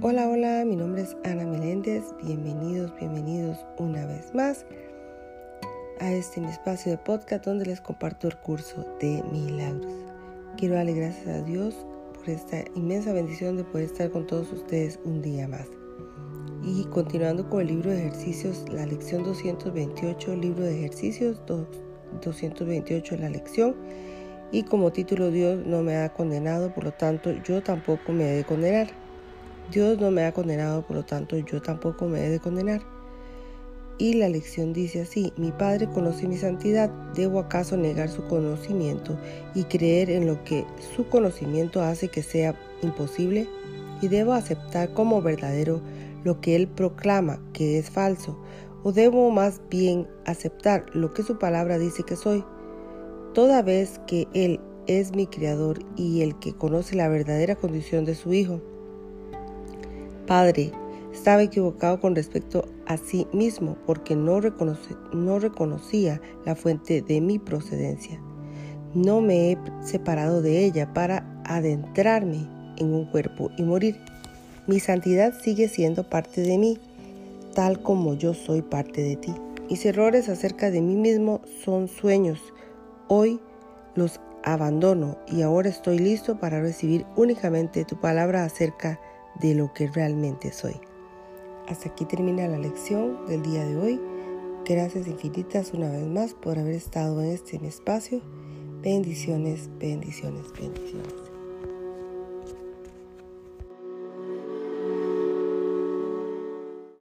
Hola, hola, mi nombre es Ana Meléndez. Bienvenidos, bienvenidos una vez más a este mi espacio de podcast donde les comparto el curso de milagros. Quiero darle gracias a Dios por esta inmensa bendición de poder estar con todos ustedes un día más. Y continuando con el libro de ejercicios, la lección 228, libro de ejercicios 228, la lección. Y como título Dios no me ha condenado, por lo tanto yo tampoco me he de condenar. Dios no me ha condenado, por lo tanto yo tampoco me he de condenar. Y la lección dice así, mi Padre conoce mi santidad, ¿debo acaso negar su conocimiento y creer en lo que su conocimiento hace que sea imposible? ¿Y debo aceptar como verdadero lo que Él proclama que es falso? ¿O debo más bien aceptar lo que su palabra dice que soy? Toda vez que Él es mi Creador y el que conoce la verdadera condición de su Hijo, Padre, estaba equivocado con respecto a sí mismo porque no, no reconocía la fuente de mi procedencia. No me he separado de ella para adentrarme en un cuerpo y morir. Mi santidad sigue siendo parte de mí, tal como yo soy parte de ti. Mis errores acerca de mí mismo son sueños. Hoy los abandono y ahora estoy listo para recibir únicamente tu palabra acerca de de lo que realmente soy. Hasta aquí termina la lección del día de hoy. Gracias infinitas una vez más por haber estado en este espacio. Bendiciones, bendiciones, bendiciones.